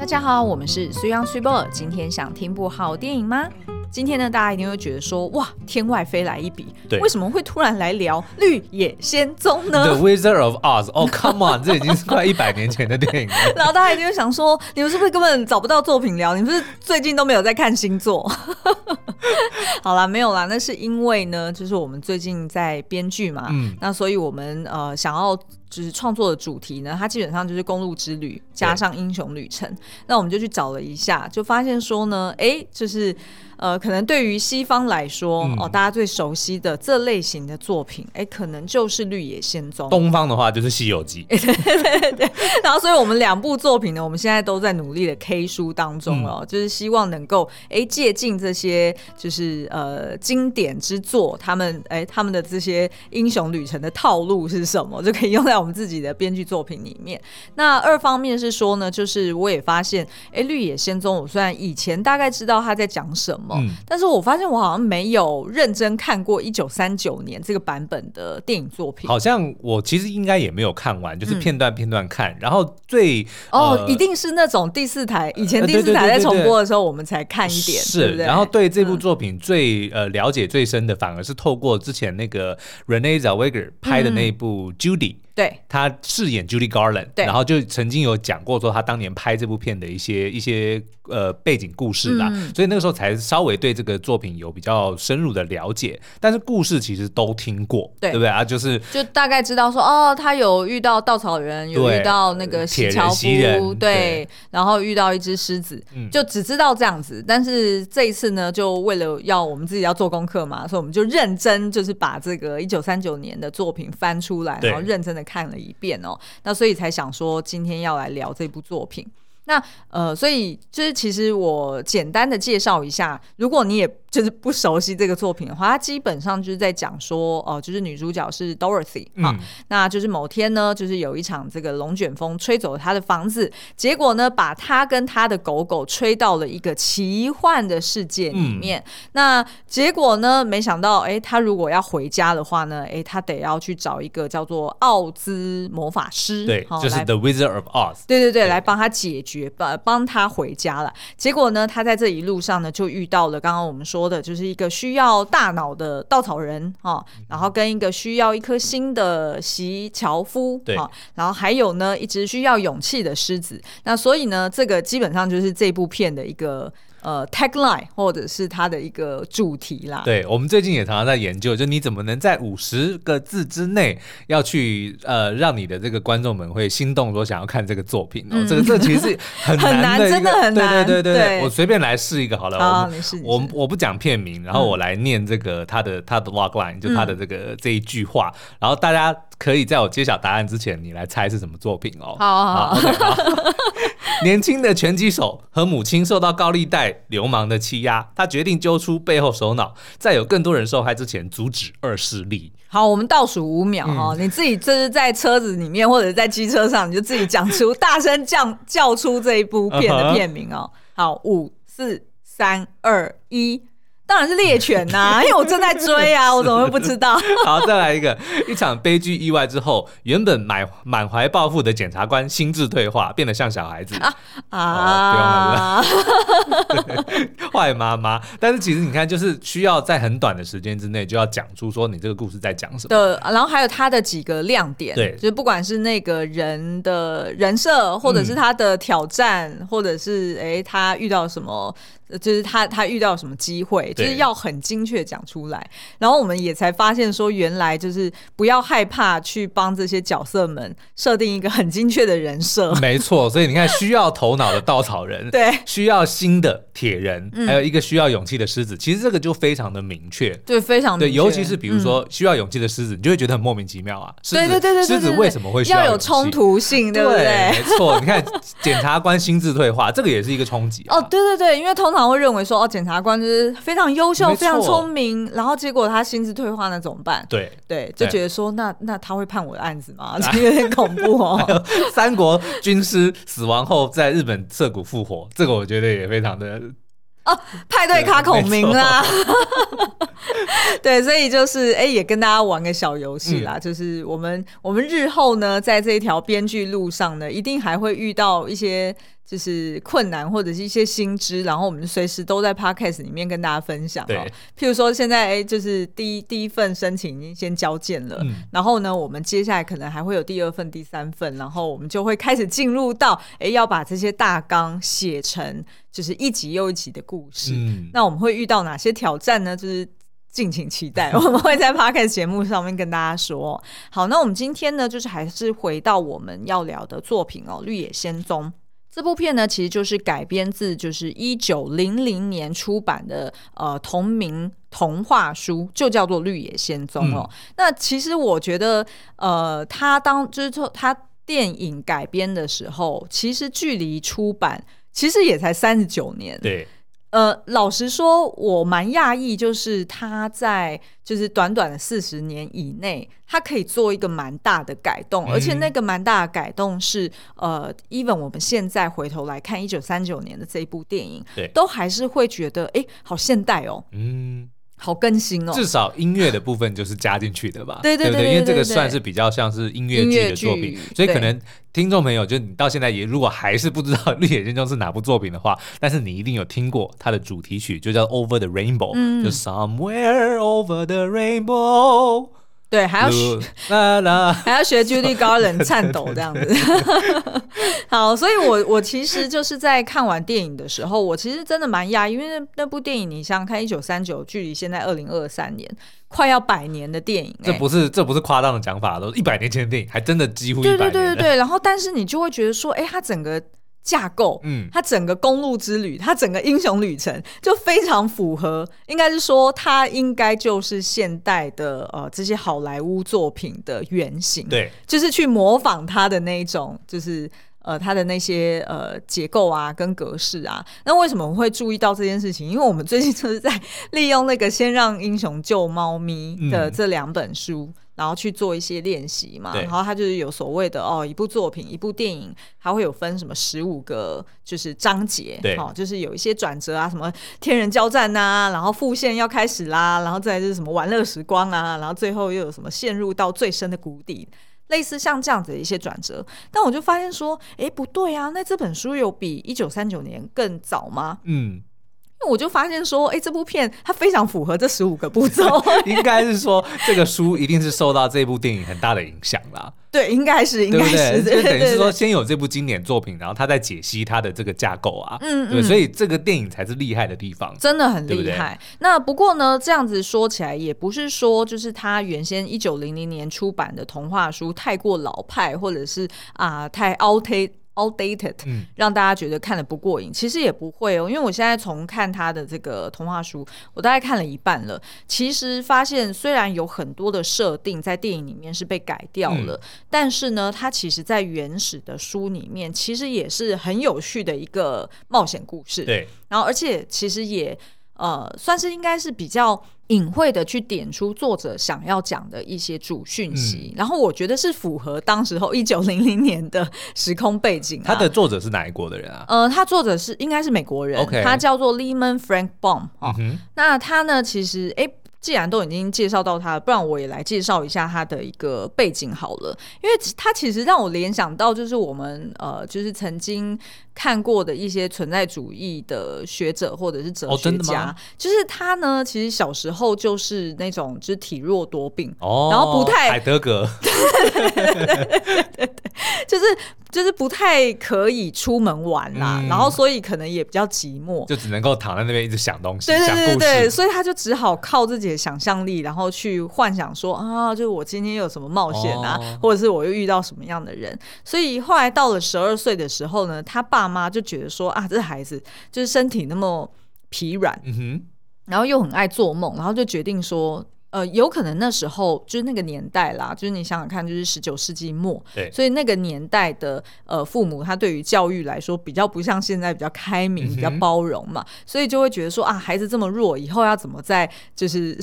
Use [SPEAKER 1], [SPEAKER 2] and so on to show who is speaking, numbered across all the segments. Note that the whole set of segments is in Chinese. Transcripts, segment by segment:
[SPEAKER 1] 大家好，我们是苏阳 Super，。今天想听部好电影吗？今天呢，大家一定会觉得说，哇，天外飞来一笔，对，为什么会突然来聊《绿野仙踪》呢
[SPEAKER 2] ？The Wizard of Oz，哦、oh,，Come on，这已经是快一百年前的电影了。
[SPEAKER 1] 然后大家一定会想说，你们是不是根本找不到作品聊？你们是最近都没有在看星座？好啦，没有啦，那是因为呢，就是我们最近在编剧嘛，嗯，那所以我们呃想要。就是创作的主题呢，它基本上就是公路之旅加上英雄旅程。那我们就去找了一下，就发现说呢，哎、欸，就是。呃，可能对于西方来说，嗯、哦，大家最熟悉的这类型的作品，哎，可能就是《绿野仙踪》。
[SPEAKER 2] 东方的话就是《西游记》。
[SPEAKER 1] 对对对对。然后，所以我们两部作品呢，我们现在都在努力的 K 书当中哦，嗯、就是希望能够哎借鉴这些就是呃经典之作，他们哎他们的这些英雄旅程的套路是什么，就可以用在我们自己的编剧作品里面。那二方面是说呢，就是我也发现，哎，《绿野仙踪》，我虽然以前大概知道他在讲什么。嗯，但是我发现我好像没有认真看过一九三九年这个版本的电影作品。
[SPEAKER 2] 好像我其实应该也没有看完，就是片段片段看。嗯、然后最
[SPEAKER 1] 哦，呃、一定是那种第四台以前第四台在重播的时候，我们才看一点。
[SPEAKER 2] 是，对对然后对这部作品最、嗯、呃了解最深的，反而是透过之前那个 Renee Zellweger 拍的那一部 Judy。嗯
[SPEAKER 1] 对，
[SPEAKER 2] 他饰演 Judy Garland，对，然后就曾经有讲过说他当年拍这部片的一些一些呃背景故事啦，嗯、所以那个时候才稍微对这个作品有比较深入的了解。但是故事其实都听过，对，对不对啊？就是
[SPEAKER 1] 就大概知道说哦，他有遇到稻草人，有遇到那个铁樵夫，对，对，然后遇到一只狮子，嗯、就只知道这样子。但是这一次呢，就为了要我们自己要做功课嘛，所以我们就认真就是把这个一九三九年的作品翻出来，然后认真的。看了一遍哦，那所以才想说今天要来聊这部作品。那呃，所以就是其实我简单的介绍一下，如果你也。就是不熟悉这个作品的话，它基本上就是在讲说，哦、呃，就是女主角是 Dorothy 啊，嗯、那就是某天呢，就是有一场这个龙卷风吹走了她的房子，结果呢，把她跟她的狗狗吹到了一个奇幻的世界里面。嗯、那结果呢，没想到，哎，她如果要回家的话呢，哎，她得要去找一个叫做奥兹魔法师，
[SPEAKER 2] 对，就是 The Wizard of Oz，
[SPEAKER 1] 对对对，对来帮她解决，帮帮她回家了。结果呢，她在这一路上呢，就遇到了刚刚我们说。说的就是一个需要大脑的稻草人哈，然后跟一个需要一颗心的席樵夫对，然后还有呢一只需要勇气的狮子。那所以呢，这个基本上就是这部片的一个。呃，tagline 或者是它的一个主题啦。
[SPEAKER 2] 对，我们最近也常常在研究，就你怎么能在五十个字之内要去呃让你的这个观众们会心动，说想要看这个作品哦。嗯、这个这其实是很难的，真的很难。对对对我随便来试一个好了。好，我我我不讲片名，然后我来念这个他的他的 logline，就他的这个这一句话，嗯、然后大家可以在我揭晓答案之前，你来猜是什么作品哦。
[SPEAKER 1] 好好好。Okay, 好
[SPEAKER 2] 年轻的拳击手和母亲受到高利贷流氓的欺压，他决定揪出背后首脑，在有更多人受害之前阻止二势力。
[SPEAKER 1] 好，我们倒数五秒哈，嗯、你自己就是在车子里面或者在机车上，你就自己讲出，大声叫叫出这一部片的片名哦。好，五、四、三、二、一。当然是猎犬呐、啊，因为我正在追啊，我怎么会不知道？
[SPEAKER 2] 好，再来一个，一场悲剧意外之后，原本满满怀抱负的检察官心智退化，变得像小孩子啊啊！坏妈妈，但是其实你看，就是需要在很短的时间之内就要讲出说你这个故事在讲什么
[SPEAKER 1] 的，然后还有他的几个亮点，对，就是不管是那个人的人设，或者是他的挑战，嗯、或者是哎他遇到什么。就是他他遇到什么机会，就是要很精确讲出来。然后我们也才发现说，原来就是不要害怕去帮这些角色们设定一个很精确的人设。
[SPEAKER 2] 没错，所以你看，需要头脑的稻草人，对，需要心的铁人，嗯、还有一个需要勇气的狮子。其实这个就非常的明确，
[SPEAKER 1] 对，非常明。
[SPEAKER 2] 对，尤其是比如说需要勇气的狮子，嗯、你就会觉得很莫名其妙啊。
[SPEAKER 1] 对对对对，
[SPEAKER 2] 狮子为什么会需要，
[SPEAKER 1] 要有冲突性？对不对？
[SPEAKER 2] 对没错，你看检察官心智退化，这个也是一个冲击、啊。
[SPEAKER 1] 哦，对对对，因为通常会认为说哦。检察官就是非常优秀、非常聪明，然后结果他心智退化，那怎么办？对对，就觉得说，那那他会判我的案子吗？这有点恐怖哦。
[SPEAKER 2] 三国军师死亡后在日本涩谷复活，这个我觉得也非常的。
[SPEAKER 1] 哦，派对卡孔明啦，对，所以就是哎、欸，也跟大家玩个小游戏啦，嗯、就是我们我们日后呢，在这一条编剧路上呢，一定还会遇到一些就是困难或者是一些新知，然后我们随时都在 Podcast 里面跟大家分享哦。对譬如说现在哎、欸，就是第一第一份申请已经先交件了，嗯、然后呢，我们接下来可能还会有第二份、第三份，然后我们就会开始进入到哎、欸，要把这些大纲写成。就是一集又一集的故事，嗯、那我们会遇到哪些挑战呢？就是敬请期待，我们会在 Podcast 节目上面跟大家说。好，那我们今天呢，就是还是回到我们要聊的作品哦，《绿野仙踪》这部片呢，其实就是改编自就是一九零零年出版的呃同名童话书，就叫做《绿野仙踪》哦。嗯、那其实我觉得，呃，他当就是说他电影改编的时候，其实距离出版。其实也才三十九年，
[SPEAKER 2] 对，
[SPEAKER 1] 呃，老实说，我蛮讶异，就是他在就是短短的四十年以内，他可以做一个蛮大的改动，嗯、而且那个蛮大的改动是，呃，even 我们现在回头来看一九三九年的这一部电影，
[SPEAKER 2] 对，
[SPEAKER 1] 都还是会觉得，哎，好现代哦，
[SPEAKER 2] 嗯。
[SPEAKER 1] 好更新哦，
[SPEAKER 2] 至少音乐的部分就是加进去的吧？
[SPEAKER 1] 对对对，
[SPEAKER 2] 对，对，因为这个算是比较像是音乐剧的作品，所以可能听众朋友就你到现在也如果还是不知道《绿野仙踪》是哪部作品的话，但是你一定有听过它的主题曲，就叫《Over the Rainbow》，嗯，就 Somewhere Over the Rainbow。
[SPEAKER 1] 对，还要学，啦啦 还要学 Judy Garland 颤抖这样子。好，所以我我其实就是在看完电影的时候，我其实真的蛮讶异，因为那那部电影，你想想看，一九三九，距离现在二零二三年，快要百年的电影，欸，这
[SPEAKER 2] 不是这不是夸张的讲法，都一百年前的电影，还真的几乎一百年。
[SPEAKER 1] 对对对对对，然后但是你就会觉得说，哎，它整个。架构，嗯，它整个公路之旅，它整个英雄旅程就非常符合，应该是说它应该就是现代的呃这些好莱坞作品的原型，
[SPEAKER 2] 对，
[SPEAKER 1] 就是去模仿它的那一种，就是呃它的那些呃结构啊跟格式啊。那为什么我会注意到这件事情？因为我们最近就是在利用那个《先让英雄救猫咪》的这两本书。嗯然后去做一些练习嘛，然后他就是有所谓的哦，一部作品、一部电影，它会有分什么十五个就是章节，
[SPEAKER 2] 对，
[SPEAKER 1] 哦，就是有一些转折啊，什么天人交战呐、啊，然后复线要开始啦，然后再就是什么玩乐时光啊，然后最后又有什么陷入到最深的谷底，类似像这样子的一些转折。但我就发现说，哎，不对啊，那这本书有比一九三九年更早吗？
[SPEAKER 2] 嗯。
[SPEAKER 1] 我就发现说，哎、欸，这部片它非常符合这十五个步骤。
[SPEAKER 2] 应该是说，这个书一定是受到这部电影很大的影响啦。
[SPEAKER 1] 对，应该是，应该是，
[SPEAKER 2] 就等于是说，先有这部经典作品，然后他再解析它的这个架构啊。嗯嗯。对，所以这个电影才是厉害的地方，
[SPEAKER 1] 真的很厉害。那不过呢，这样子说起来，也不是说就是他原先一九零零年出版的童话书太过老派，或者是啊、呃、太 outdated。outdated，嗯，让大家觉得看得不过瘾，其实也不会哦，因为我现在从看他的这个童话书，我大概看了一半了。其实发现虽然有很多的设定在电影里面是被改掉了，嗯、但是呢，它其实在原始的书里面，其实也是很有趣的一个冒险故事。
[SPEAKER 2] 对，
[SPEAKER 1] 然后而且其实也。呃，算是应该是比较隐晦的去点出作者想要讲的一些主讯息，嗯、然后我觉得是符合当时候一九零零年的时空背景、啊。
[SPEAKER 2] 他的作者是哪一国的人啊？
[SPEAKER 1] 呃，他作者是应该是美国人.他叫做 Leman Frank Baum、哦。嗯、那他呢，其实哎。诶既然都已经介绍到他了，不然我也来介绍一下他的一个背景好了。因为他其实让我联想到，就是我们呃，就是曾经看过的一些存在主义的学者或者是哲学家。哦、就是他呢，其实小时候就是那种就是体弱多病，哦、然后不太
[SPEAKER 2] 海德格，
[SPEAKER 1] 就是就是不太可以出门玩啦，嗯、然后所以可能也比较寂寞，
[SPEAKER 2] 就只能够躺在那边一直想东西，
[SPEAKER 1] 对对对对，所以他就只好靠自己的。想象力，然后去幻想说啊，就是我今天有什么冒险啊，哦、或者是我又遇到什么样的人。所以后来到了十二岁的时候呢，他爸妈就觉得说啊，这孩子就是身体那么疲软，嗯哼，然后又很爱做梦，然后就决定说呃，有可能那时候就是那个年代啦，就是你想想看，就是十九世纪末，
[SPEAKER 2] 对，
[SPEAKER 1] 所以那个年代的呃父母，他对于教育来说比较不像现在比较开明、比较包容嘛，嗯、所以就会觉得说啊，孩子这么弱，以后要怎么在就是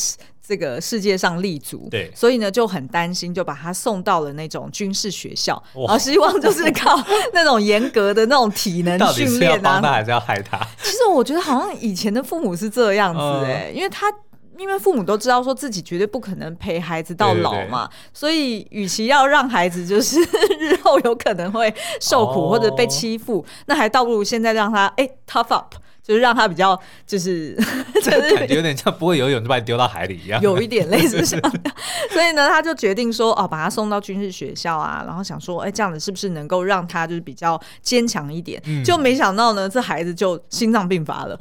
[SPEAKER 1] 这个世界上立足？
[SPEAKER 2] 对，
[SPEAKER 1] 所以呢就很担心，就把他送到了那种军事学校，然后希望就是 靠那种严格的那种体能训练啊，
[SPEAKER 2] 帮他还是要害他？
[SPEAKER 1] 其实我觉得好像以前的父母是这样子哎、欸，嗯、因为他。因为父母都知道说自己绝对不可能陪孩子到老嘛，对对对，所以与其要让孩子就是日后有可能会受苦或者被欺负，哦、那还倒不如现在让他哎、欸、tough up，就是让他比较就是就是
[SPEAKER 2] 感觉有点像不会游泳就把你丢到海里一样，
[SPEAKER 1] 有一点类似这样。所以呢，他就决定说哦，把他送到军事学校啊，然后想说哎、欸，这样子是不是能够让他就是比较坚强一点？嗯、就没想到呢，这孩子就心脏病发了。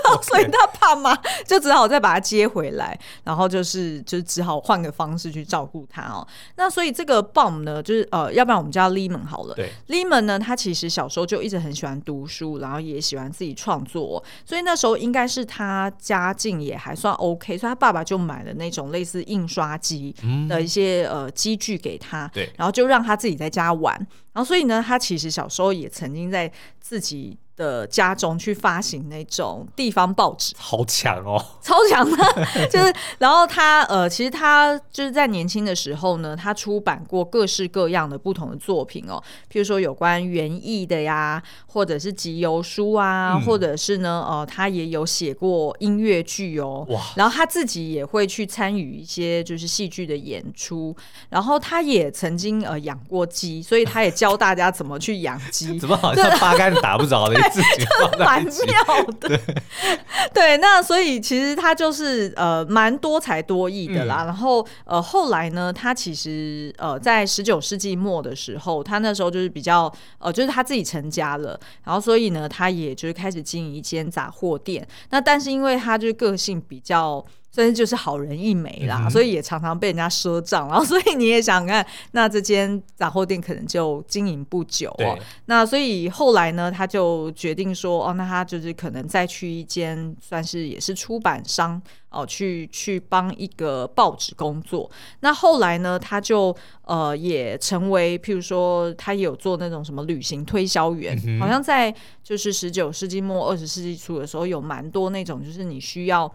[SPEAKER 1] 所以他爸妈就只好再把他接回来，然后就是就只好换个方式去照顾他哦。那所以这个 Bomb 呢，就是呃，要不然我们叫 Lehman 好了。
[SPEAKER 2] 对
[SPEAKER 1] ，Lehman 呢，他其实小时候就一直很喜欢读书，然后也喜欢自己创作，所以那时候应该是他家境也还算 OK，所以他爸爸就买了那种类似印刷机的一些、嗯、呃机具给他，
[SPEAKER 2] 对，
[SPEAKER 1] 然后就让他自己在家玩。然后所以呢，他其实小时候也曾经在自己。的家中去发行那种地方报纸，
[SPEAKER 2] 好强哦，
[SPEAKER 1] 超强的，就是然后他呃，其实他就是在年轻的时候呢，他出版过各式各样的不同的作品哦，譬如说有关园艺的呀，或者是集邮书啊，嗯、或者是呢呃，他也有写过音乐剧哦，哇，然后他自己也会去参与一些就是戏剧的演出，然后他也曾经呃养过鸡，所以他也教大家怎么去养鸡，
[SPEAKER 2] 怎么好像八竿子打不着的。
[SPEAKER 1] 蛮妙的，对，对，那所以其实他就是呃蛮多才多艺的啦。嗯、然后呃后来呢，他其实呃在十九世纪末的时候，他那时候就是比较呃就是他自己成家了，然后所以呢，他也就是开始经营一间杂货店。那但是因为他就是个性比较。所以就是好人一枚啦，嗯、所以也常常被人家赊账，然 后所以你也想看，那这间杂货店可能就经营不久哦。那所以后来呢，他就决定说，哦，那他就是可能再去一间算是也是出版商哦，去去帮一个报纸工作。那后来呢，他就呃也成为，譬如说他也有做那种什么旅行推销员，嗯、好像在就是十九世纪末二十世纪初的时候，有蛮多那种就是你需要。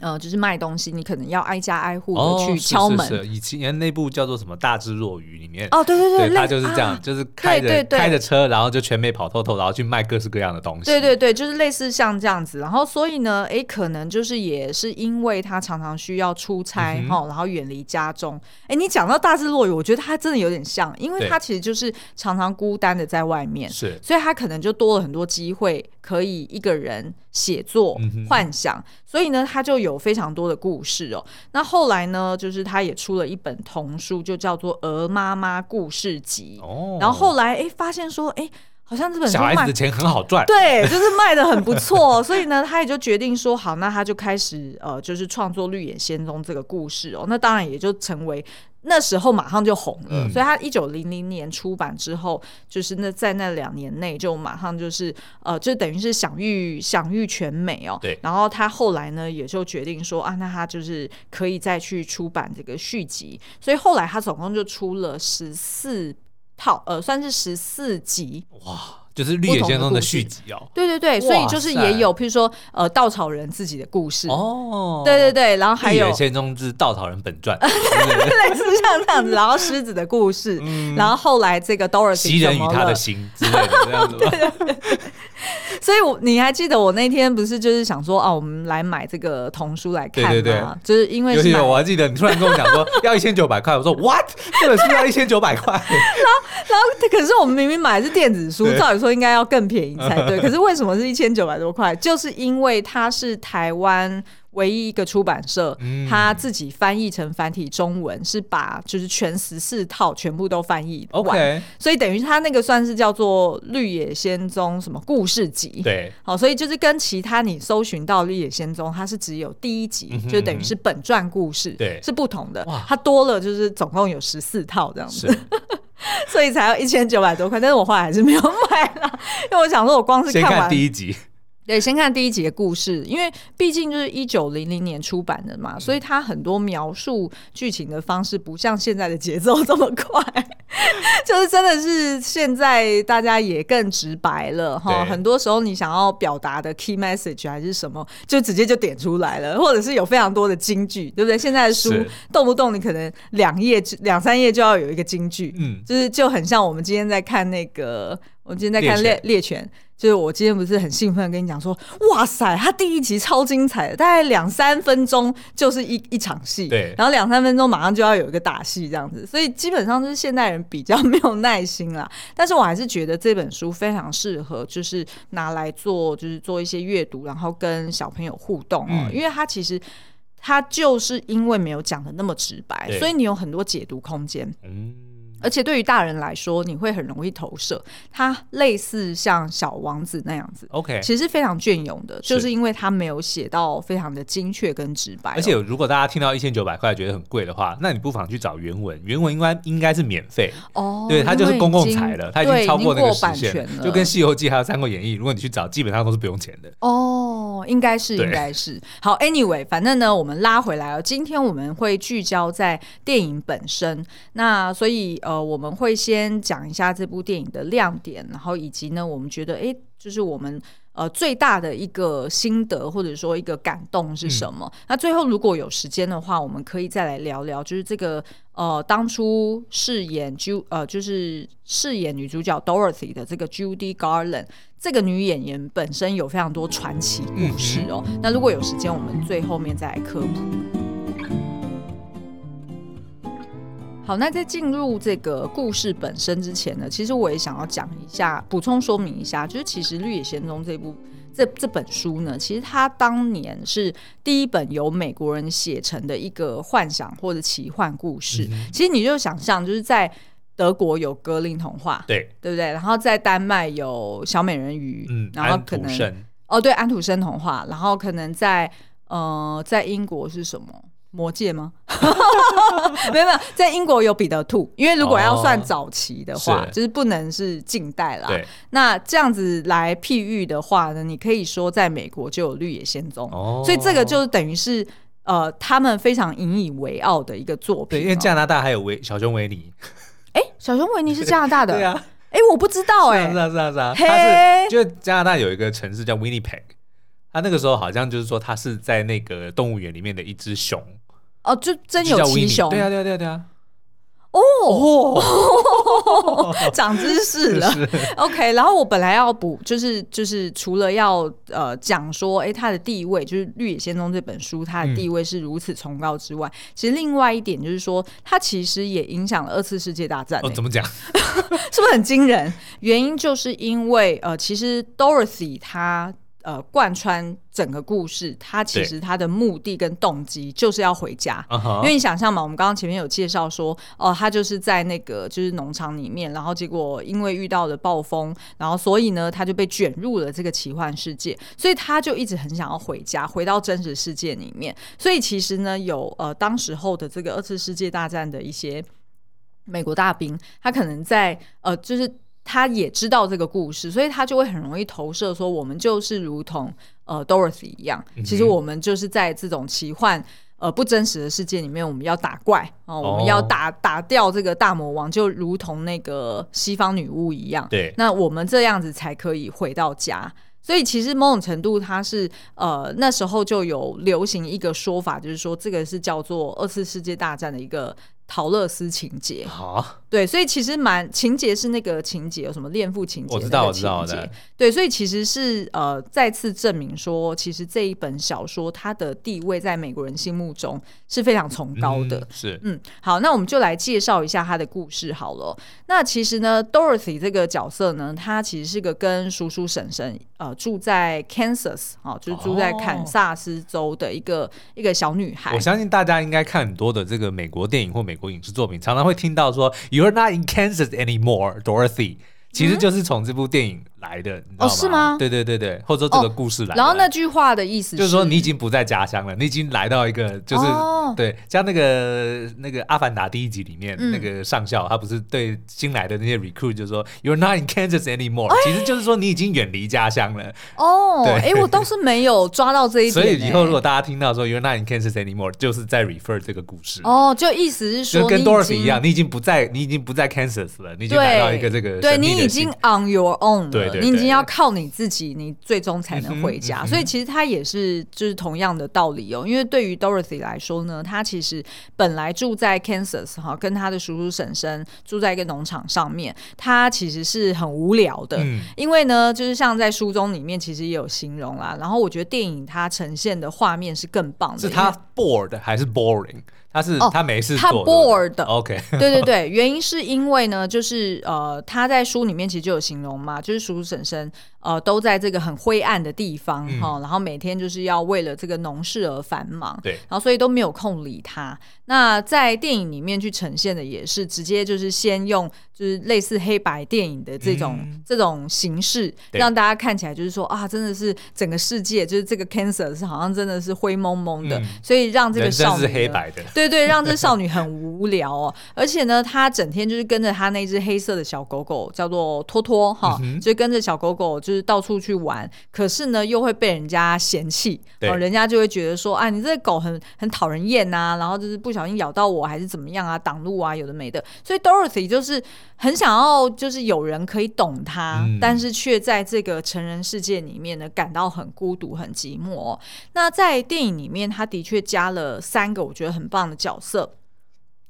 [SPEAKER 1] 呃，就是卖东西，你可能要挨家挨户的去敲门。哦、是是是以
[SPEAKER 2] 前那部叫做什么《大智若愚》里面，
[SPEAKER 1] 哦，对对对，
[SPEAKER 2] 他就是这样，啊、就是开着开着车，然后就全美跑透透，然后去卖各式各样的东西。
[SPEAKER 1] 对对对，就是类似像这样子。然后所以呢，哎，可能就是也是因为他常常需要出差哈、嗯，然后远离家中。哎，你讲到大智若愚，我觉得他真的有点像，因为他其实就是常常孤单的在外面，
[SPEAKER 2] 是，
[SPEAKER 1] 所以他可能就多了很多机会可以一个人写作、嗯、幻想。所以呢，他就有非常多的故事哦。那后来呢，就是他也出了一本童书，就叫做《鹅妈妈故事集》。哦。然后后来，哎，发现说，哎，好像这本书
[SPEAKER 2] 小孩子的钱很好赚。
[SPEAKER 1] 对，就是卖的很不错。所以呢，他也就决定说，好，那他就开始呃，就是创作《绿野仙踪》这个故事哦。那当然也就成为。那时候马上就红了，嗯、所以他一九零零年出版之后，就是那在那两年内就马上就是呃，就等于是享誉享誉全美哦。
[SPEAKER 2] 对。
[SPEAKER 1] 然后他后来呢，也就决定说啊，那他就是可以再去出版这个续集，所以后来他总共就出了十四套，呃，算是十四集。
[SPEAKER 2] 哇。就是《绿野仙踪》的续集哦，
[SPEAKER 1] 对对对，所以就是也有，譬如说呃，稻草人自己的故事。哦，对对对，然后还有《绿
[SPEAKER 2] 野仙踪之稻草人本传》，
[SPEAKER 1] 类似像这样子，然后狮子的故事，然后后来这个 Dorothy
[SPEAKER 2] 袭人与他的心之类的这样子吧。
[SPEAKER 1] 所以，我你还记得我那天不是就是想说，哦，我们来买这个童书来看吗？对对对，就是因为是
[SPEAKER 2] 我还记得你突然跟我讲说 要一千九百块，我说 What？这本书要一千九百块？然后，
[SPEAKER 1] 然后，可是我们明明买的是电子书，照理说应该要更便宜才对。可是为什么是一千九百多块？就是因为它是台湾。唯一一个出版社，嗯、他自己翻译成繁体中文，是把就是全十四套全部都翻译完，Okay. 所以等于他那个算是叫做《绿野仙踪》什么故事集，
[SPEAKER 2] 对，
[SPEAKER 1] 好，所以就是跟其他你搜寻到《绿野仙踪》，它是只有第一集，嗯、哼就等于是本传故事，对，是不同的，它多了就是总共有十四套这样子，所以才要一千九百多块，但是我后来还是没有买啦，因为我想说我光是看完
[SPEAKER 2] 看第一集。
[SPEAKER 1] 对，先看第一集的故事，因为毕竟就是一九零零年出版的嘛，嗯、所以它很多描述剧情的方式不像现在的节奏这么快，就是真的是现在大家也更直白了哈。很多时候你想要表达的 key message 还是什么，就直接就点出来了，或者是有非常多的金句，对不对？现在的书动不动你可能两页、两三页就要有一个金句，嗯，就是就很像我们今天在看那个，我们今天在看猎猎犬。就是我今天不是很兴奋跟你讲说，哇塞，他第一集超精彩的，大概两三分钟就是一一场戏，
[SPEAKER 2] 对，
[SPEAKER 1] 然后两三分钟马上就要有一个打戏这样子，所以基本上就是现代人比较 没有耐心啦。但是我还是觉得这本书非常适合，就是拿来做，就是做一些阅读，然后跟小朋友互动哦、因为他其实他就是因为没有讲的那么直白，所以你有很多解读空间。嗯。而且对于大人来说，你会很容易投射，它类似像小王子那样子。
[SPEAKER 2] OK，
[SPEAKER 1] 其实非常隽永的，是就是因为它没有写到非常的精确跟直白。
[SPEAKER 2] 而且如果大家听到一千九百块觉得很贵的话，那你不妨去找原文，原文应该应该是免费哦。对，它就是公共财了，它已经超过那个时限了，就跟《西游记》还有《三国演义》，如果你去找，基本上都是不用钱的。
[SPEAKER 1] 哦，应该是，应该是。好，Anyway，反正呢，我们拉回来了，今天我们会聚焦在电影本身。那所以。呃，我们会先讲一下这部电影的亮点，然后以及呢，我们觉得，哎，就是我们呃最大的一个心得或者说一个感动是什么？嗯、那最后如果有时间的话，我们可以再来聊聊，就是这个呃当初饰演 Ju 呃就是饰演女主角 Dorothy 的这个 Judy Garland 这个女演员本身有非常多传奇故事哦。嗯、那如果有时间，我们最后面再来科普。好，那在进入这个故事本身之前呢，其实我也想要讲一下，补充说明一下，就是其实《绿野仙踪》这部这这本书呢，其实它当年是第一本由美国人写成的一个幻想或者奇幻故事。嗯、其实你就想象，就是在德国有格林童话，
[SPEAKER 2] 对
[SPEAKER 1] 对不对？然后在丹麦有小美人鱼，嗯，然后可能哦，对，安徒生童话，然后可能在呃，在英国是什么？魔界吗？没有没有，在英国有彼得兔，因为如果要算早期的话，就是不能是近代啦。那这样子来譬喻的话呢，你可以说在美国就有绿野仙踪，哦、所以这个就等于是呃他们非常引以为傲的一个作品。
[SPEAKER 2] 对，因为加拿大还有维小熊维尼。
[SPEAKER 1] 哎、欸，小熊维尼是加拿大的？对啊。哎、欸，我不知道哎、欸。
[SPEAKER 2] 是啊是啊是啊，他是就加拿大有一个城市叫 Winnipeg，他那个时候好像就是说他是在那个动物园里面的一只熊。
[SPEAKER 1] 哦，就真有其雄，
[SPEAKER 2] 对啊，对啊，对啊，对啊。
[SPEAKER 1] 哦，长知识了。是 OK，然后我本来要补，就是就是除了要呃讲说，哎、欸，它的地位，就是《绿野仙踪》这本书，它的地位是如此崇高之外，嗯、其实另外一点就是说，它其实也影响了二次世界大战、欸。
[SPEAKER 2] 哦，怎么讲？
[SPEAKER 1] 是不是很惊人？原因就是因为呃，其实 Dorothy 她。呃，贯穿整个故事，他其实他的目的跟动机就是要回家。对因为你想象嘛，我们刚刚前面有介绍说，哦、呃，他就是在那个就是农场里面，然后结果因为遇到了暴风，然后所以呢，他就被卷入了这个奇幻世界，所以他就一直很想要回家，回到真实世界里面。所以其实呢，有呃，当时候的这个二次世界大战的一些美国大兵，他可能在呃，就是。他也知道这个故事，所以他就会很容易投射说，我们就是如同呃 Dorothy 一样，其实我们就是在这种奇幻呃不真实的世界里面，我们要打怪哦，呃，我们要打打掉这个大魔王，就如同那个西方女巫一样。对，那我们这样子才可以回到家。所以其实某种程度，它是呃那时候就有流行一个说法，就是说这个是叫做二次世界大战的一个。陶乐斯情节，
[SPEAKER 2] 啊、
[SPEAKER 1] 对，所以其实蛮情节是那个情节，有什么恋父情节？
[SPEAKER 2] 我知道，我知道的。
[SPEAKER 1] 对，所以其实是呃再次证明说，其实这一本小说它的地位在美国人心目中是非常崇高的。
[SPEAKER 2] 嗯、是，
[SPEAKER 1] 嗯，好，那我们就来介绍一下他的故事好了。那其实呢，Dorothy 这个角色呢，她其实是个跟叔叔婶婶呃住在 Kansas 啊、哦，就是住在堪萨斯州的一个、哦、一个小女孩。
[SPEAKER 2] 我相信大家应该看很多的这个美国电影或美。国影视作品常常会听到说 "You're not in Kansas anymore, Dorothy"，其实就是从这部电影 来的，你知道吗？
[SPEAKER 1] 哦，是吗？
[SPEAKER 2] 对对对对，或者说这个故事来的。
[SPEAKER 1] 然后那句话的意思
[SPEAKER 2] 就是说，你已经不在家乡了，你已经来到一个就是对，像那个那个《阿凡达》第一集里面那个上校，他不是对新来的那些 recruit 就说 “You're not in Kansas anymore”，其实就是说你已经远离家乡了。
[SPEAKER 1] 哦，对，哎，我倒是没有抓到这一点。
[SPEAKER 2] 所以以后如果大家听到说 “You're not in Kansas anymore”，就是在 refer 这个故事。
[SPEAKER 1] 哦，就意思是说，
[SPEAKER 2] 跟 Dorothy 一样，你已经不在，你已经不在 Kansas 了，你已经来到一个这个
[SPEAKER 1] 对，你已经 on your own 了。你已经要靠你自己，你最终才能回家。所以其实它也是就是同样的道理哦。因为对于 Dorothy 来说呢，他其实本来住在 Kansas 哈，跟他的叔叔婶婶住在一个农场上面，他其实是很无聊的。因为呢，就是像在书中里面其实也有形容啦。然后我觉得电影它呈现的画面是更棒的。
[SPEAKER 2] 是他 bored 还是 boring？他是他没事做，
[SPEAKER 1] 他 bored。
[SPEAKER 2] OK，
[SPEAKER 1] 对对对，原因是因为呢，就是呃，他在书里面其实就有形容嘛，就是叔叔婶婶呃都在这个很灰暗的地方哈，然后每天就是要为了这个农事而繁忙，对，然后所以都没有空理他。那在电影里面去呈现的也是直接就是先用就是类似黑白电影的这种这种形式，让大家看起来就是说啊，真的是整个世界就是这个 cancer 是好像真的是灰蒙蒙的，所以让这个少女
[SPEAKER 2] 是黑白的。
[SPEAKER 1] 对对，让这少女很无聊哦，而且呢，她整天就是跟着她那只黑色的小狗狗，叫做托托哈，就跟着小狗狗就是到处去玩。可是呢，又会被人家嫌弃，对人家就会觉得说，啊，你这个狗很很讨人厌呐，然后就是不小心咬到我，还是怎么样啊，挡路啊，有的没的。所以 Dorothy 就是很想要，就是有人可以懂她，嗯、但是却在这个成人世界里面呢，感到很孤独、很寂寞。那在电影里面，他的确加了三个我觉得很棒的角色，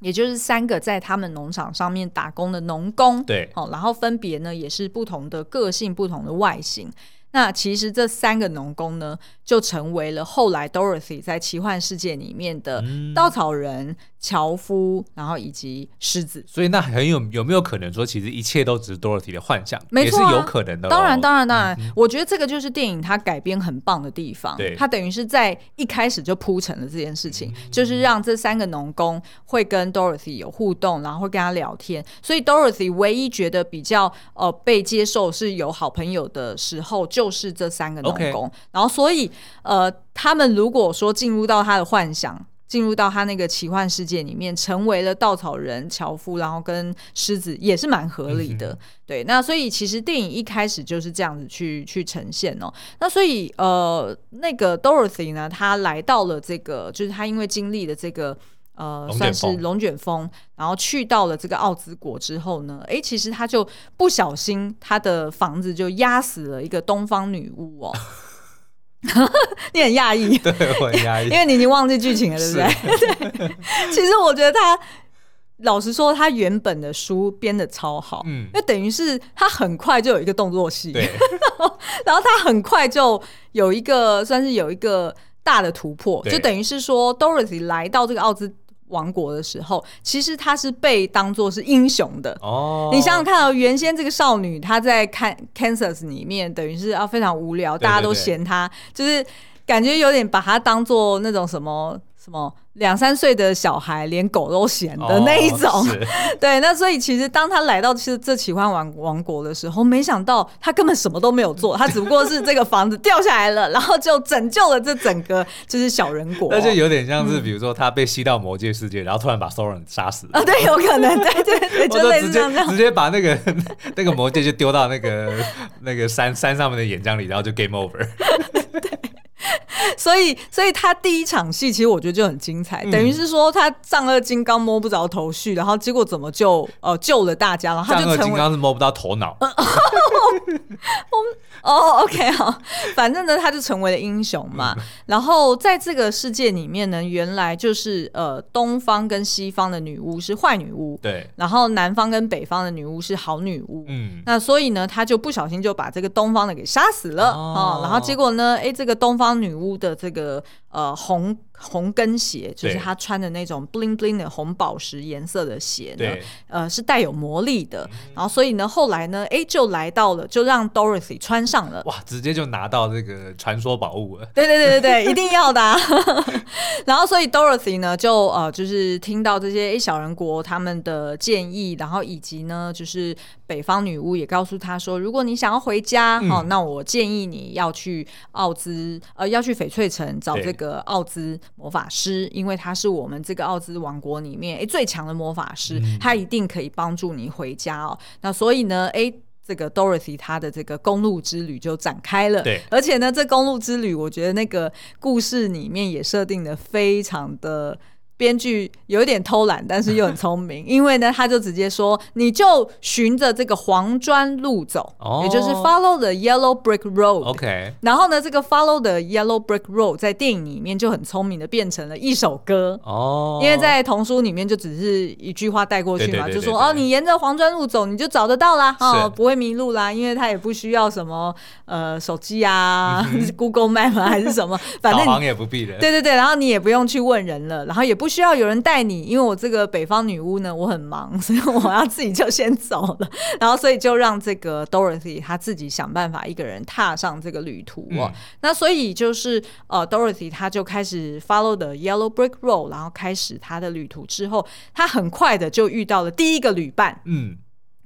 [SPEAKER 1] 也就是三个在他们农场上面打工的农工，
[SPEAKER 2] 对，
[SPEAKER 1] 哦，然后分别呢也是不同的个性、不同的外形。那其实这三个农工呢，就成为了后来 Dorothy 在奇幻世界里面的稻草人。嗯樵夫，然后以及狮子，
[SPEAKER 2] 所以那很有有没有可能说，其实一切都只是 Dorothy 的幻想，
[SPEAKER 1] 没错啊，
[SPEAKER 2] 也是有可能的哦。
[SPEAKER 1] 当然，当然，当然，嗯，我觉得这个就是电影它改编很棒的地方。
[SPEAKER 2] 对，
[SPEAKER 1] 它等于是在一开始就铺陈了这件事情，嗯、就是让这三个农工会跟 Dorothy 有互动，然后会跟他聊天。所以 Dorothy 唯一觉得比较呃被接受是有好朋友的时候，就是这三个农工。然后，所以呃，他们如果说进入到他的幻想。进入到他那个奇幻世界里面，成为了稻草人、樵夫，然后跟狮子也是蛮合理的。嗯、对，那所以其实电影一开始就是这样子去去呈现哦。那所以呃，那个 Dorothy 呢，他来到了这个，就是他因为经历了这个呃，算是龙卷风，然后去到了这个奥兹国之后呢，哎，其实他就不小心，他的房子就压死了一个东方女巫哦。你很讶异，
[SPEAKER 2] 对，我很讶异，
[SPEAKER 1] 因为你已经忘记剧情了，对不对？对。其实我觉得他，老实说，他原本的书编的超好，嗯，那等于是他很快就有一个动作戏，对，然后他很快就有一个算是有一个大的突破，就等于是说，Dorothy 来到这个奥兹。王国的时候，其实她是被当做是英雄的哦。你想想看，哦，原先这个少女她在看 Kansas 里面，等于是啊非常无聊，对对对，大家都嫌她，就是感觉有点把她当做那种什么什么。两三岁的小孩连狗都嫌的那一种，哦、对，那所以其实当他来到其实这奇幻王王国的时候，没想到他根本什么都没有做，他只不过是这个房子掉下来了，然后就拯救了这整个就是小人国。
[SPEAKER 2] 那就有点像是比如说他被吸到魔界世界，然后突然把所有人杀死了
[SPEAKER 1] 啊，对，有可能，对对对，就类似这样，
[SPEAKER 2] 直接把那个 那个魔界就丢到那个那个山山上面的岩浆里，然后就 game over。
[SPEAKER 1] 对。所以，所以他第一场戏其实我觉得就很精彩，嗯、等于是说他丈二金刚摸不着头绪，然后结果怎么就呃救了大家，然后他就成为
[SPEAKER 2] 丈二金刚是摸不到头脑。
[SPEAKER 1] 哦，OK 好，反正呢他就成为了英雄嘛。嗯、然后在这个世界里面呢，原来就是呃东方跟西方的女巫是坏女巫，
[SPEAKER 2] 对，
[SPEAKER 1] 然后南方跟北方的女巫是好女巫。嗯，那所以呢他就不小心就把这个东方的给杀死了啊、哦哦。然后结果呢，哎这个东方女巫的这个呃红红跟鞋，就是他穿的那种 bling bling 的红宝石颜色的鞋呢，呃，是带有魔力的。然后所以呢，后来呢，哎，就来到了，就让 Dorothy 穿上了，
[SPEAKER 2] 哇，直接就拿到这个传说宝物了。
[SPEAKER 1] 对对对对对，一定要的啊。然后所以 Dorothy 呢，就呃，就是听到这些小人国他们的建议，然后以及呢，就是北方女巫也告诉他说，如果你想要回家，嗯、哦，那我建议你要去奥兹，呃，要去翡翠城找这个奥兹魔法师，因为他是我们这个奥兹王国里面诶最强的魔法师，嗯、他一定可以帮助你回家哦。那所以呢，诶，这个 Dorothy 他的这个公路之旅就展开了。
[SPEAKER 2] 对，
[SPEAKER 1] 而且呢，这公路之旅，我觉得那个故事里面也设定的非常的。编剧有一点偷懒，但是又很聪明，因为呢，他就直接说，你就循着这个黄砖路走，oh. 也就是 follow the yellow brick road。
[SPEAKER 2] OK，
[SPEAKER 1] 然后呢，这个 follow the yellow brick road 在电影里面就很聪明的变成了一首歌哦，oh. 因为在童书里面就只是一句话带过去嘛，就说哦，你沿着黄砖路走，你就找得到啦，哦，不会迷路啦，因为他也不需要什么呃手机啊、mm hmm.，Google Map 还是什么，反正导
[SPEAKER 2] 航也不必的，
[SPEAKER 1] 对对对，然后你也不用去问人了，然后也不。不需要有人带你，因为我这个北方女巫呢，我很忙，所以我要自己就先走了。然后，所以就让这个 Dorothy 她自己想办法一个人踏上这个旅途哦。嗯、那所以就是呃，Dorothy 她就开始 follow the yellow brick road，然后开始她的旅途之后，她很快的就遇到了第一个旅伴。嗯。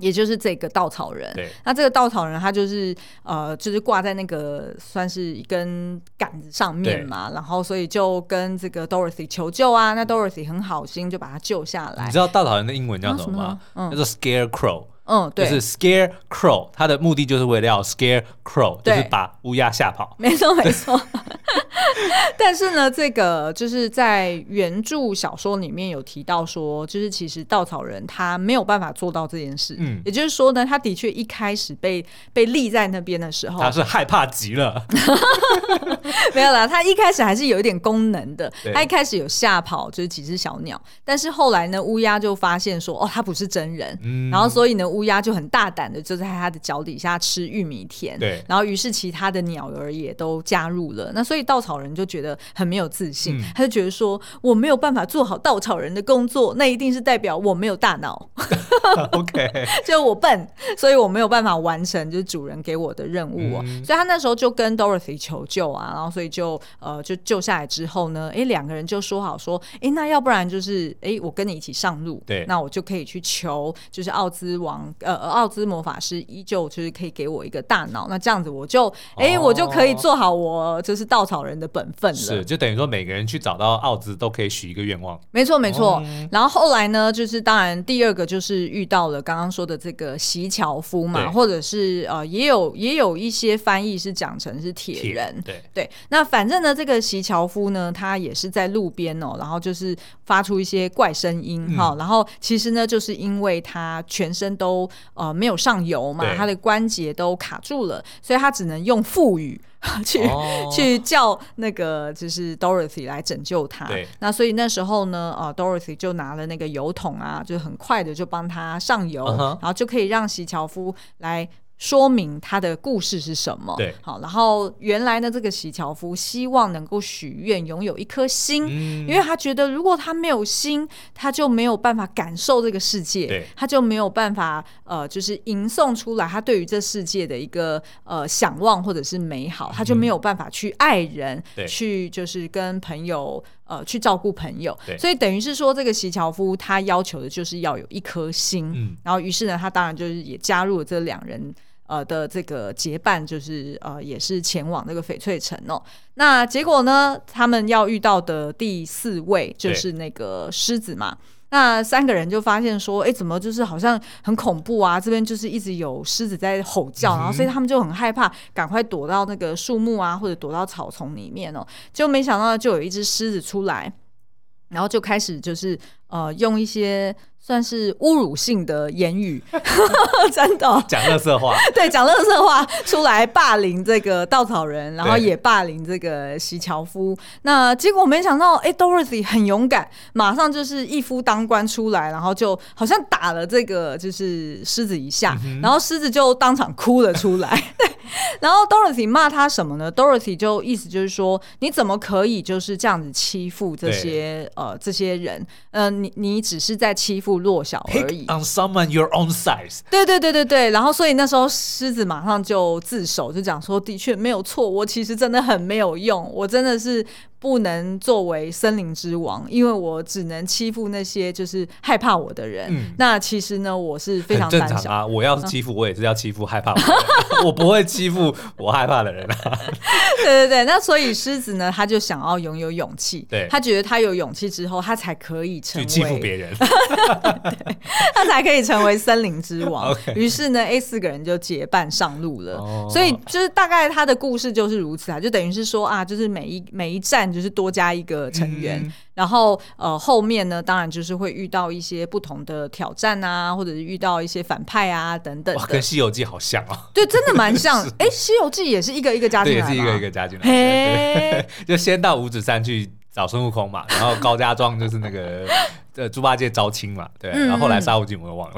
[SPEAKER 1] 也就是这个稻草人，那这个稻草人他就是呃，就是挂在那个算是一根杆子上面嘛，然后所以就跟这个 Dorothy 求救啊，那 Dorothy 很好心就把他救下来。
[SPEAKER 2] 你知道稻草人的英文叫什么吗？叫做 Scarecrow。
[SPEAKER 1] 嗯，对，
[SPEAKER 2] 就是 Scarecrow，它的目的就是为了要 Scarecrow，就是把乌鸦吓跑。
[SPEAKER 1] 没错，没错。但是呢，这个就是在原著小说里面有提到说，就是其实稻草人他没有办法做到这件事。嗯，也就是说呢，他的确一开始被被立在那边的时候，
[SPEAKER 2] 他是害怕极了。
[SPEAKER 1] 没有啦，他一开始还是有一点功能的。他一开始有吓跑就是几只小鸟，但是后来呢，乌鸦就发现说，哦，他不是真人。嗯，然后所以呢，乌鸦就很大胆的就在他的脚底下吃玉米田。
[SPEAKER 2] 对，
[SPEAKER 1] 然后于是其他的鸟儿也都加入了。那所以稻草人就觉得很没有自信，嗯、他就觉得说，我没有办法做好稻草人的工作，那一定是代表我没有大脑。
[SPEAKER 2] OK，
[SPEAKER 1] 就我笨，所以我没有办法完成就是主人给我的任务所以他那时候就跟 Dorothy 求救啊，然后所以就呃就救下来之后呢，哎，两个人就说好说，哎，那要不然就是哎我跟你一起上路，
[SPEAKER 2] 对，
[SPEAKER 1] 那我就可以去求就是奥兹王呃奥兹魔法师依旧就是可以给我一个大脑，那这样子我就哎、哦、我就可以做好我就是稻草人的本分了。
[SPEAKER 2] 是，就等于说每个人去找到奥兹都可以许一个愿望。
[SPEAKER 1] 没错，没错。哦、然后后来呢，就是当然第二个就是遇到了刚刚说的这个席樵夫嘛，或者是呃也有也有一些翻译是讲成是铁人。
[SPEAKER 2] 对
[SPEAKER 1] 对。那反正呢，这个席樵夫呢，他也是在路边哦，然后就是发出一些怪声音哈、嗯哦。然后其实呢，就是因为他全身都呃没有上油嘛，他的关节都卡住了，所以他只能用腹语。去、oh. 去叫那个就是 Dorothy 来拯救他。那所以那时候呢，呃，Dorothy 就拿了那个油桶啊，就很快的就帮他上油，uh huh. 然后就可以让席樵夫来。说明他的故事是什么？
[SPEAKER 2] 对，
[SPEAKER 1] 好，然后原来呢，这个喜樵夫希望能够许愿拥有一颗心，嗯、因为他觉得如果他没有心，他就没有办法感受这个世界，
[SPEAKER 2] 对。
[SPEAKER 1] 他就没有办法呃，就是吟诵出来他对于这世界的一个呃想望或者是美好，他就没有办法去爱人，
[SPEAKER 2] 嗯、
[SPEAKER 1] 去就是跟朋友呃去照顾朋友，
[SPEAKER 2] 对。
[SPEAKER 1] 所以等于是说，这个席樵夫他要求的就是要有一颗心，嗯、然后于是呢，他当然就是也加入了这两人。呃的这个结伴就是呃也是前往那个翡翠城哦。那结果呢，他们要遇到的第四位就是那个狮子嘛。那三个人就发现说，哎，怎么就是好像很恐怖啊？这边就是一直有狮子在吼叫，嗯、然后所以他们就很害怕，赶快躲到那个树木啊或者躲到草丛里面哦。就没想到就有一只狮子出来，然后就开始就是呃用一些。算是侮辱性的言语，真的
[SPEAKER 2] 讲乐色话，
[SPEAKER 1] 对，讲乐色话出来霸凌这个稻草人，然后也霸凌这个席樵夫。那结果没想到，哎、欸、Dorothy 很勇敢，马上就是一夫当关出来，然后就好像打了这个就是狮子一下，嗯、然后狮子就当场哭了出来。对，然后 Dorothy 骂他什么呢？Dorothy 就意思就是说，你怎么可以就是这样子欺负这些呃这些人？呃，你你只是在欺负弱小而已。
[SPEAKER 2] On someone your own size。
[SPEAKER 1] 对对对对对。然后所以那时候狮子马上就自首，就讲说，的确没有错，我其实真的很没有用，我真的是。不能作为森林之王，因为我只能欺负那些就是害怕我的人。嗯、那其实呢，我是非常
[SPEAKER 2] 正常啊。我要是欺负，我也是要欺负害怕我的人，我不会欺负我害怕的人啊。
[SPEAKER 1] 对对对，那所以狮子呢，他就想要拥有勇气。对，他觉得他有勇气之后，他才可以成为
[SPEAKER 2] 去欺负别人
[SPEAKER 1] 对，他才可以成为森林之王。于是呢，A 四个人就结伴上路了。哦、所以就是大概他的故事就是如此啊，就等于是说啊，就是每一每一站。就是多加一个成员，嗯、然后呃后面呢，当然就是会遇到一些不同的挑战啊，或者是遇到一些反派啊等等。哇，
[SPEAKER 2] 跟《西游记》好像哦。
[SPEAKER 1] 对，真的蛮像。哎，《西游记》也是一个一个加进来，
[SPEAKER 2] 也是一个一个加进来。嘿，就先到五指山去找孙悟空嘛，然后高家庄就是那个。这猪八戒招亲嘛，对，然后后来沙悟净我又忘了。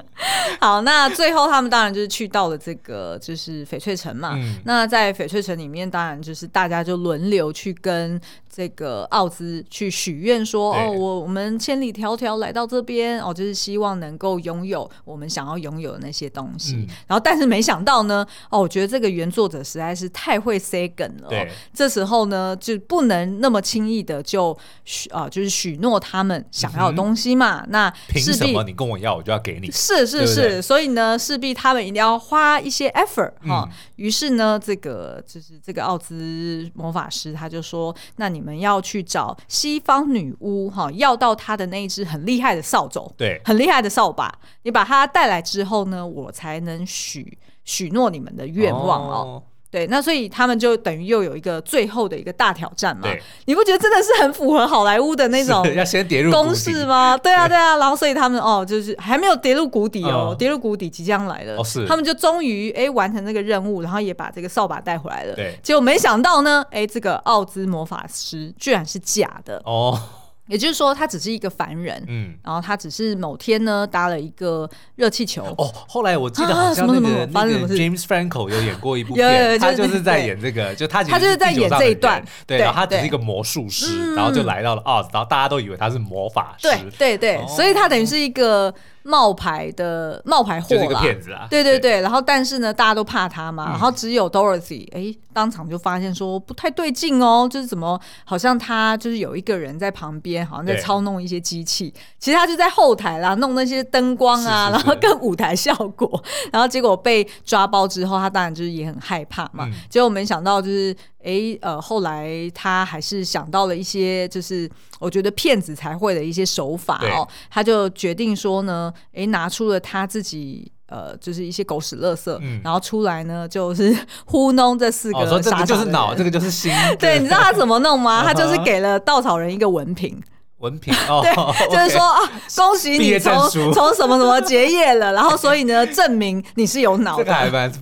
[SPEAKER 1] 好，那最后他们当然就是去到了这个就是翡翠城嘛。嗯、那在翡翠城里面，当然就是大家就轮流去跟这个奥兹去许愿说，哦，我我们千里迢迢来到这边，哦，就是希望能够拥有我们想要拥有的那些东西。嗯、然后，但是没想到呢，哦，我觉得这个原作者实在是太会塞梗了。对，这时候呢，就不能那么轻易的就许啊，就是许诺。他们想要的东西嘛，嗯、那
[SPEAKER 2] 凭什么你跟我要，我就要给你？
[SPEAKER 1] 是是是，对对，所以呢，势必他们一定要花一些 effort 哈、嗯。于是呢，这个就是这个奥兹魔法师他就说：“那你们要去找西方女巫哈，要到她的那一只很厉害的扫帚，对，很厉害的扫把。你把它带来之后呢，我才能许许诺你们的愿望哦。”对，那所以他们就等于又有一个最后的一个大挑战嘛。对你不觉得真的是很符合好莱坞的那种
[SPEAKER 2] 要先跌入
[SPEAKER 1] 公式吗？对啊，对啊。然后所以他们哦，就是还没有跌入谷底哦，跌入谷底即将来了。哦，是。他们就终于哎完成这个任务，然后也把这个扫把带回来了。对。结果没想到呢，哎，这个奥兹魔法师居然是假的哦。也就是说，他只是一个凡人，嗯，然后他只是某天呢搭了一个热气球。
[SPEAKER 2] 哦，后来我记得好像那个那个 James Franco 有演过一部片，他就是在演这个，就他他
[SPEAKER 1] 就是在演这一段，
[SPEAKER 2] 对，然后他只是一个魔术师，然后就来到了奥兹，然后大家都以为他是魔法师，
[SPEAKER 1] 对对对，所以他等于是一个。冒牌的冒牌货
[SPEAKER 2] 啦，骗子啊！
[SPEAKER 1] 对对对，然后但是呢，大家都怕他嘛，然后只有 Dorothy 哎，当场就发现说不太对劲哦，就是怎么好像他就是有一个人在旁边，好像在操弄一些机器，其实他就在后台啦，弄那些灯光啊，然后跟舞台效果，然后结果被抓包之后，他当然就是也很害怕嘛，结果没想到就是。哎，呃，后来他还是想到了一些，就是我觉得骗子才会的一些手法哦。他就决定说呢，哎，拿出了他自己呃，就是一些狗屎垃圾，嗯、然后出来呢，就是 糊弄这四个傻傻。哦，说这个就是脑，这个就是心。对，你知道他怎么弄吗？他就是给了稻草人一个文凭。
[SPEAKER 2] 文凭 哦，
[SPEAKER 1] 对，就是说啊，恭喜你从 从什么什么结业了，然后所以呢，证明你是有脑的，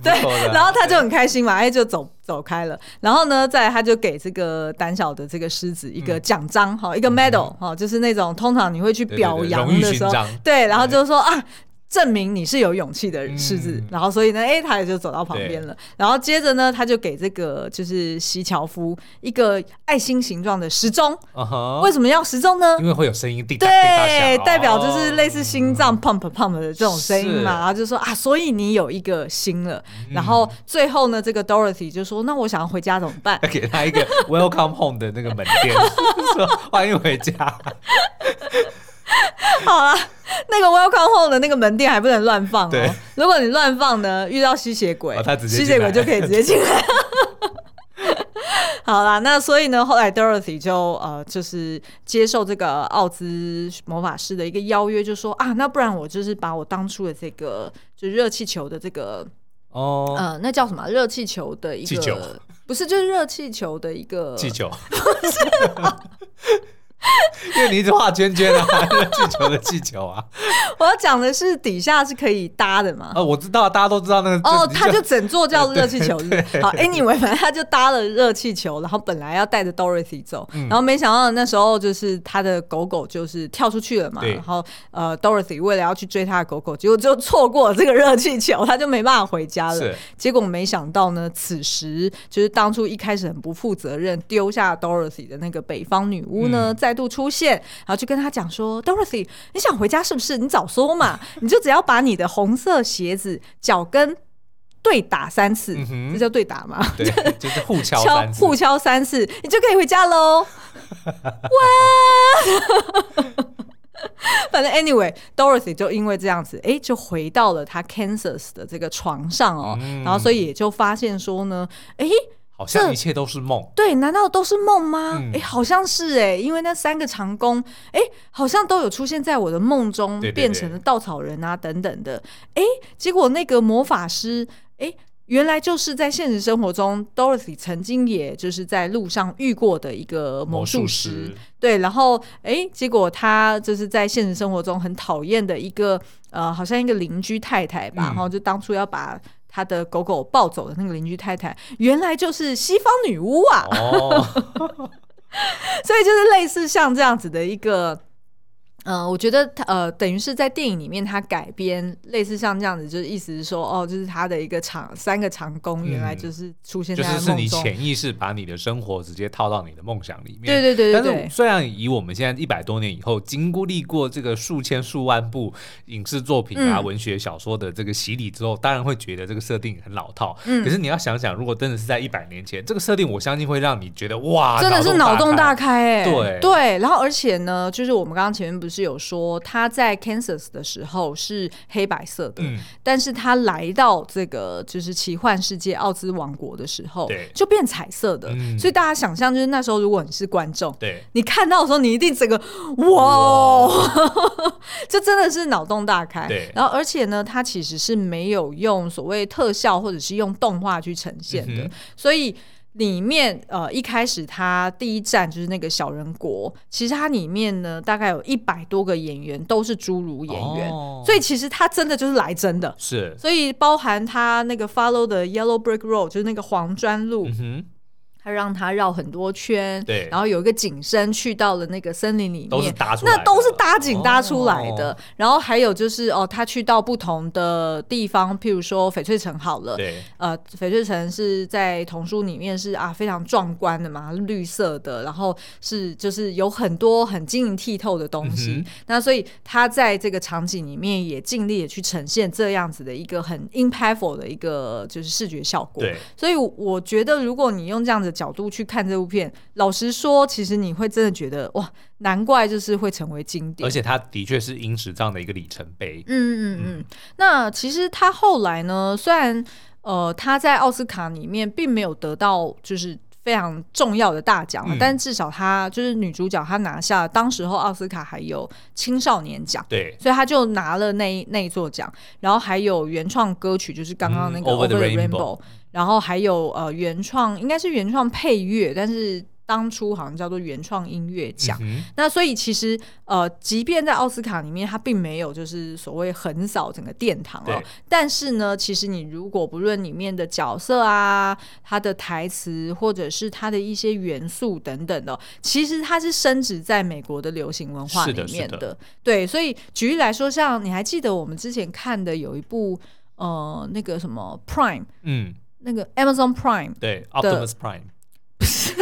[SPEAKER 1] 对，然后他就很开心嘛，哎，就走走开了，然后呢，再他就给这个胆小的这个狮子一个奖章哈，一个 medal 哈，就是那种通常你会去表扬的时候，对，然后就是说啊。证明你是有勇气的狮子，嗯、然后所以呢，哎，他也就走到旁边了。然后接着呢，他就给这个就是西樵夫一个爱心形状的时钟。Uh huh、为什么要时钟呢？
[SPEAKER 2] 因为会有声音滴答
[SPEAKER 1] 滴答代表就是类似心脏 pump pump 的这种声音嘛。然后就说啊，所以你有一个心了。嗯、然后最后呢，这个 Dorothy 就说，那我想要回家怎么办？
[SPEAKER 2] 给他一个 Welcome Home 的那个门店，说欢迎回家。
[SPEAKER 1] 好啊。那个 Welcome Home 的那个门店还不能乱放哦。对如果你乱放呢，遇到吸血鬼，哦、吸血鬼就可以直接进来。好啦，那所以呢，后来 Dorothy 就呃，就是接受这个奥兹魔法师的一个邀约，就说啊，那不然我就是把我当初的这个就热气球的这个哦，呃，那叫什么？热气球的一个，不是，就是热气球的一个
[SPEAKER 2] 气球。因为你一直画圈圈啊，热 气球的气球啊。
[SPEAKER 1] 我要讲的是底下是可以搭的嘛？
[SPEAKER 2] 哦，我知道，大家都知道那个。
[SPEAKER 1] 哦，他就整座叫 热气球？好，Anyway，反正他就搭了热气球，然后本来要带着 Dorothy 走，嗯、然后没想到那时候就是他的狗狗就是跳出去了嘛，然后呃，Dorothy 为了要去追他的狗狗，结果就错过了这个热气球，他就没办法回家了。是结果没想到呢，此时就是当初一开始很不负责任丢下 Dorothy 的那个北方女巫呢，嗯、再度出现，然后就跟他讲说：“Dorothy，你想回家是不是？你早说嘛，你就只要把你的红色鞋子脚跟对打三次，这叫对打吗？
[SPEAKER 2] 对，就是互敲三次，
[SPEAKER 1] 互敲三次，你就可以回家喽。哇！反正 anyway，Dorothy 就因为这样子，哎，就回到了他 Kansas 的这个床上哦，嗯、然后所以也就发现说呢，哎。
[SPEAKER 2] 好像一切都是梦，
[SPEAKER 1] 对？难道都是梦吗？哎、嗯，好像是哎，因为那三个长工，哎，好像都有出现在我的梦中，对对对，变成了稻草人啊等等的。哎，结果那个魔法师，哎，原来就是在现实生活中，Dorothy 曾经也就是在路上遇过的一个魔术师。术师对，然后哎，结果他就是在现实生活中很讨厌的一个呃，好像一个邻居太太吧，嗯、然后就当初要把。他的狗狗抱走的那个邻居太太，原来就是西方女巫啊！哦、所以就是类似像这样子的一个。嗯、呃，我觉得他呃，等于是在电影里面，他改编类似像这样子，就是意思是说，哦，就是他的一个长三个长工，原来就是出现在
[SPEAKER 2] 就是是你潜意识把你的生活直接套到你的梦想里面。
[SPEAKER 1] 对对对对。
[SPEAKER 2] 但是虽然以我们现在一百多年以后，经过历过这个数千数万部影视作品啊、嗯、文学小说的这个洗礼之后，当然会觉得这个设定很老套。嗯。可是你要想想，如果真的是在一百年前，这个设定，我相信会让你觉得哇，
[SPEAKER 1] 真的是脑洞大开哎、欸。
[SPEAKER 2] 对
[SPEAKER 1] 对。然后而且呢，就是我们刚刚前面不是有说他在 Kansas 的时候是黑白色的，嗯、但是他来到这个就是奇幻世界奥兹王国的时候，对。就变彩色的。嗯、所以大家想象，就是那时候如果你是观众，对。你看到的时候，你一定整个哇，哇。这真的是脑洞大开。对。然后而且呢，它其实是没有用所谓特效或者是用动画去呈现的，嗯、所以。里面呃，一开始他第一站就是那个小人国，其实它里面呢，大概有一百多个演员都是侏儒演员，哦、所以其实他真的就是来真的，
[SPEAKER 2] 是，
[SPEAKER 1] 所以包含他那个 Follow the Yellow Brick Road，就是那个黄砖路。嗯他让他绕很多圈，对，然后有一个景深去到了那个森林里面，
[SPEAKER 2] 都是搭出
[SPEAKER 1] 那都是搭景搭出来的。哦、然后还有就是哦，他去到不同的地方，譬如说翡翠城好了，对，呃，翡翠城是在童书里面是啊非常壮观的嘛，绿色的，然后是就是有很多很晶莹剔透的东西。嗯、那所以他在这个场景里面也尽力的去呈现这样子的一个很 impactful 的一个就是视觉效果。对，所以我觉得如果你用这样子。角度去看这部片，老实说，其实你会真的觉得哇，难怪就是会成为经典。
[SPEAKER 2] 而且它的确是影史这样的一个里程碑。
[SPEAKER 1] 嗯嗯嗯。嗯，那其实他后来呢，虽然呃他在奥斯卡里面并没有得到就是非常重要的大奖，嗯、但至少他就是女主角，她拿下当时候奥斯卡还有青少年奖，对，所以他就拿了那那一座奖，然后还有原创歌曲，就是刚刚那个 Over the Rainbow。然后还有呃原创，应该是原创配乐，但是当初好像叫做原创音乐奖。嗯、那所以其实呃，即便在奥斯卡里面，它并没有就是所谓横扫整个殿堂哦。对但是呢，其实你如果不论里面的角色啊，它的台词或者是它的一些元素等等的，其实它是升值在美国的流行文化里面的。的的对，所以举例来说，像你还记得我们之前看的有一部呃那个什么 Prime，嗯。那个 Amazon Prime
[SPEAKER 2] 对 Optimus Prime
[SPEAKER 1] 不是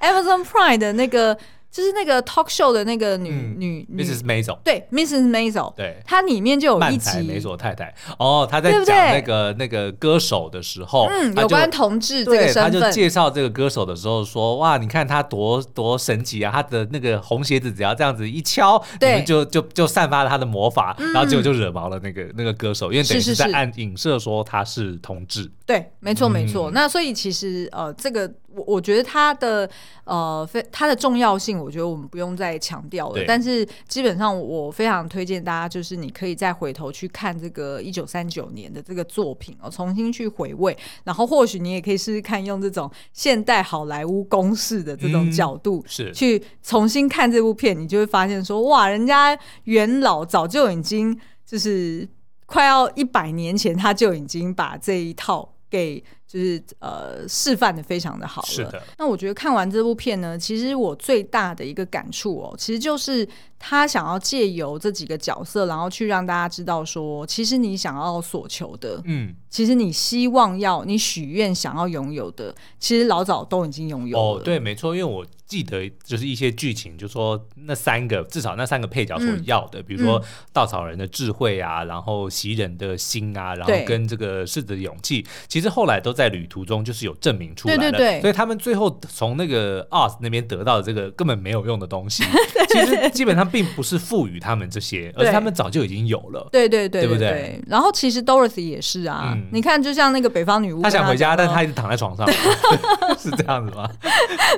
[SPEAKER 1] Amazon Prime 的那个。 就是那个 talk show 的那个女、嗯、女
[SPEAKER 2] ，Mrs. Maisel，
[SPEAKER 1] 对，Mrs. Maisel，对，她里面就有一集
[SPEAKER 2] 梅索太太，哦，她在讲那个那个歌手的时候，
[SPEAKER 1] 嗯，有关同志这个身份，
[SPEAKER 2] 对，她就介绍这个歌手的时候说，哇，你看他多多神奇啊，他的那个红鞋子只要这样子一敲，对，你们就就就散发了他的魔法，嗯、然后结果就惹毛了那个那个歌手，因为等于是在暗影射说他是同志，
[SPEAKER 1] 对，没错没错，嗯、那所以其实呃，这个我我觉得它的呃非它的重要性，我觉得我们不用再强调了。但是基本上我非常推荐大家，就是你可以再回头去看这个一九三九年的这个作品哦，重新去回味，然后或许你也可以试试看用这种现代好莱坞公式的这种角度，是去重新看这部片，你就会发现说哇，人家元老早就已经就是快要一百年前，他就已经把这一套给。就是呃，示范的非常的好了。
[SPEAKER 2] 是的。
[SPEAKER 1] 那我觉得看完这部片呢，其实我最大的一个感触哦，其实就是他想要借由这几个角色，然后去让大家知道说，其实你想要所求的，嗯，其实你希望要你许愿想要拥有的，其实老早都已经拥有了。
[SPEAKER 2] 哦，对，没错，因为我记得就是一些剧情，就说那三个至少那三个配角所要的，嗯、比如说稻草人的智慧啊，然后袭人的心啊，然后跟这个狮子的勇气，其实后来都在。旅途中就是有证明出来的，对对对，所以他们最后从那个 Oz 那边得到的这个根本没有用的东西，其实基本上并不是赋予他们这些，而是他们早就已经有了。
[SPEAKER 1] 对对对，
[SPEAKER 2] 对不对？
[SPEAKER 1] 然后其实 Dorothy 也是啊，嗯、你看，就像那个北方女巫，
[SPEAKER 2] 她想回家，但她一直躺在床上，是这样子吗？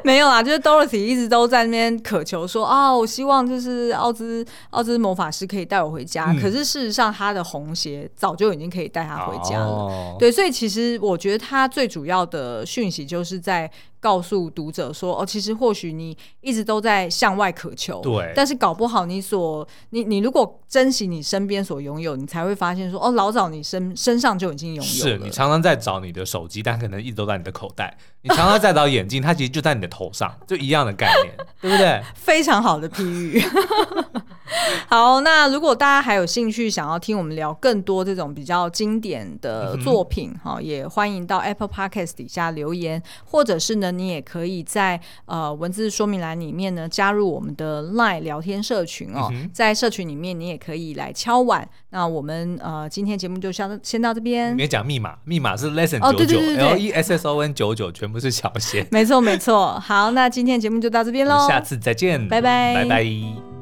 [SPEAKER 1] 没有啊，就是 Dorothy 一直都在那边渴求说啊、哦，我希望就是奥兹奥兹魔法师可以带我回家。嗯、可是事实上，他的红鞋早就已经可以带他回家了。哦、对，所以其实我觉得。他最主要的讯息就是在告诉读者说：“哦，其实或许你一直都在向外渴求，
[SPEAKER 2] 对，
[SPEAKER 1] 但是搞不好你所你你如果珍惜你身边所拥有，你才会发现说：哦，老早你身身上就已经拥有了。
[SPEAKER 2] 是你常常在找你的手机，但可能一直都在你的口袋；你常常在找眼镜，它其实就在你的头上，就一样的概念，对不对？
[SPEAKER 1] 非常好的譬喻。好，那如果大家还有兴趣想要听我们聊更多这种比较经典的作品，哈、嗯，也欢迎到 Apple Podcast 底下留言，或者是呢，你也可以在呃文字说明栏里面呢加入我们的 Line 聊天社群哦，嗯、在社群里面你也可以来敲碗。那我们呃今天节目就先先到这边。
[SPEAKER 2] 没讲密码，密码是 Lesson 九九 L E S S O N 九九，全部是小写。
[SPEAKER 1] 没错没错。好，那今天节目就到这边喽，
[SPEAKER 2] 下次再见，
[SPEAKER 1] 拜拜，
[SPEAKER 2] 拜拜。